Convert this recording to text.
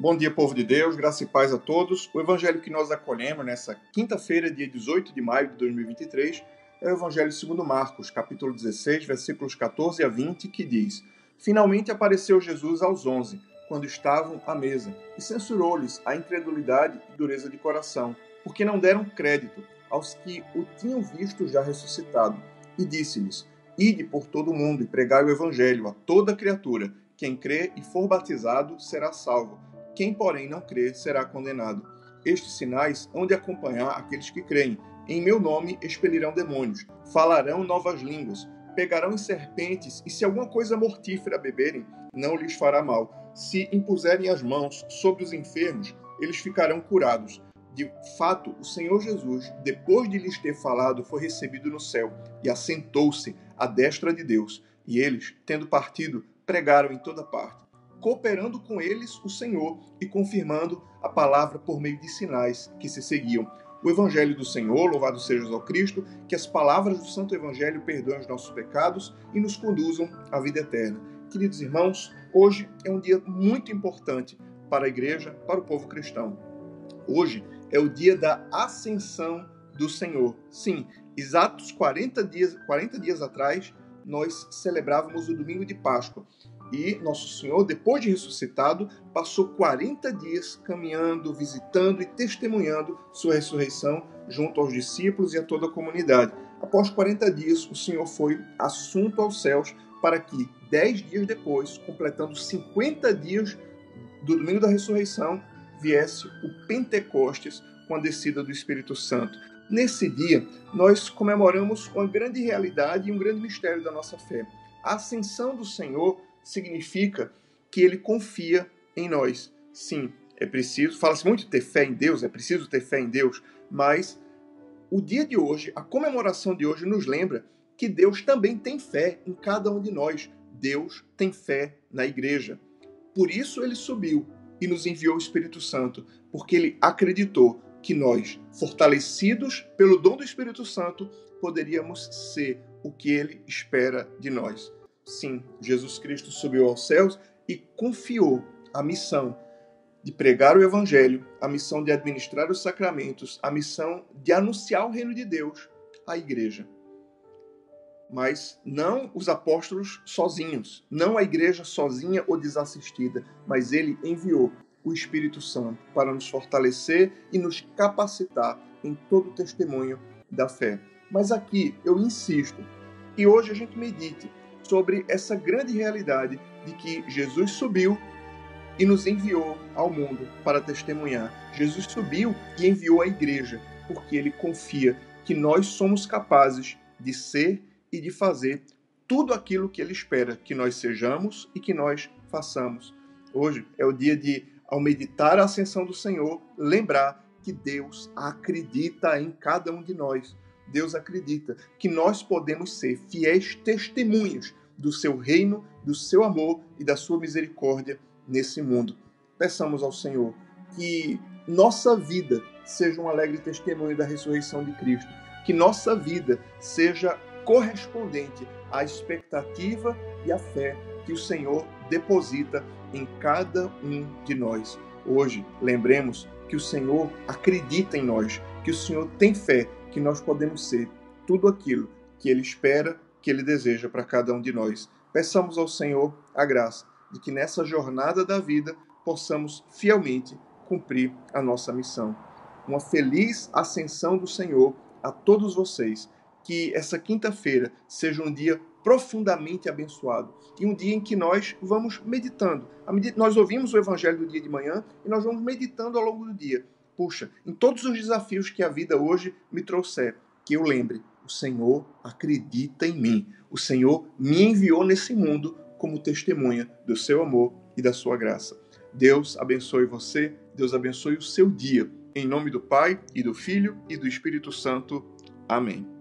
Bom dia, povo de Deus, graça e paz a todos. O evangelho que nós acolhemos nessa quinta-feira, dia 18 de maio de 2023, é o evangelho segundo Marcos, capítulo 16, versículos 14 a 20, que diz: Finalmente apareceu Jesus aos onze, quando estavam à mesa, e censurou-lhes a incredulidade e dureza de coração, porque não deram crédito aos que o tinham visto já ressuscitado, e disse-lhes: Ide por todo o mundo e pregai o evangelho a toda criatura. Quem crê e for batizado será salvo quem, porém, não crer será condenado. Estes sinais hão de acompanhar aqueles que creem. Em meu nome expelirão demônios, falarão novas línguas, pegarão em serpentes, e se alguma coisa mortífera beberem, não lhes fará mal. Se impuserem as mãos sobre os enfermos, eles ficarão curados. De fato, o Senhor Jesus, depois de lhes ter falado, foi recebido no céu e assentou-se à destra de Deus. E eles, tendo partido, pregaram em toda parte cooperando com eles o Senhor e confirmando a palavra por meio de sinais que se seguiam. O Evangelho do Senhor, louvado seja o Cristo, que as palavras do Santo Evangelho perdoem os nossos pecados e nos conduzam à vida eterna. Queridos irmãos, hoje é um dia muito importante para a igreja, para o povo cristão. Hoje é o dia da ascensão do Senhor. Sim, exatos 40 dias, 40 dias atrás, nós celebrávamos o domingo de Páscoa. E Nosso Senhor, depois de ressuscitado, passou 40 dias caminhando, visitando e testemunhando sua ressurreição junto aos discípulos e a toda a comunidade. Após 40 dias, o Senhor foi assunto aos céus para que, dez dias depois, completando 50 dias do domingo da ressurreição, viesse o Pentecostes com a descida do Espírito Santo. Nesse dia, nós comemoramos uma grande realidade e um grande mistério da nossa fé. A ascensão do Senhor significa que ele confia em nós. Sim, é preciso, fala-se muito de ter fé em Deus, é preciso ter fé em Deus, mas o dia de hoje, a comemoração de hoje, nos lembra que Deus também tem fé em cada um de nós. Deus tem fé na igreja. Por isso ele subiu e nos enviou o Espírito Santo, porque ele acreditou que nós, fortalecidos pelo dom do Espírito Santo, poderíamos ser o que ele espera de nós. Sim, Jesus Cristo subiu aos céus e confiou a missão de pregar o Evangelho, a missão de administrar os sacramentos, a missão de anunciar o reino de Deus à igreja. Mas não os apóstolos sozinhos, não a igreja sozinha ou desassistida, mas ele enviou o Espírito Santo para nos fortalecer e nos capacitar em todo o testemunho da fé. Mas aqui eu insisto que hoje a gente medite sobre essa grande realidade de que Jesus subiu e nos enviou ao mundo para testemunhar. Jesus subiu e enviou a igreja, porque ele confia que nós somos capazes de ser e de fazer tudo aquilo que ele espera que nós sejamos e que nós façamos. Hoje é o dia de, ao meditar a ascensão do Senhor, lembrar que Deus acredita em cada um de nós. Deus acredita que nós podemos ser fiéis testemunhas do seu reino, do seu amor e da sua misericórdia nesse mundo. Peçamos ao Senhor que nossa vida seja um alegre testemunho da ressurreição de Cristo, que nossa vida seja correspondente à expectativa e à fé que o Senhor deposita em cada um de nós. Hoje, lembremos que o Senhor acredita em nós, que o Senhor tem fé que nós podemos ser tudo aquilo que Ele espera que Ele deseja para cada um de nós. Peçamos ao Senhor a graça de que nessa jornada da vida possamos fielmente cumprir a nossa missão. Uma feliz ascensão do Senhor a todos vocês. Que essa quinta-feira seja um dia profundamente abençoado e um dia em que nós vamos meditando. Nós ouvimos o evangelho do dia de manhã e nós vamos meditando ao longo do dia. Puxa, em todos os desafios que a vida hoje me trouxer, que eu lembre o Senhor acredita em mim. O Senhor me enviou nesse mundo como testemunha do seu amor e da sua graça. Deus abençoe você, Deus abençoe o seu dia. Em nome do Pai, e do Filho, e do Espírito Santo. Amém.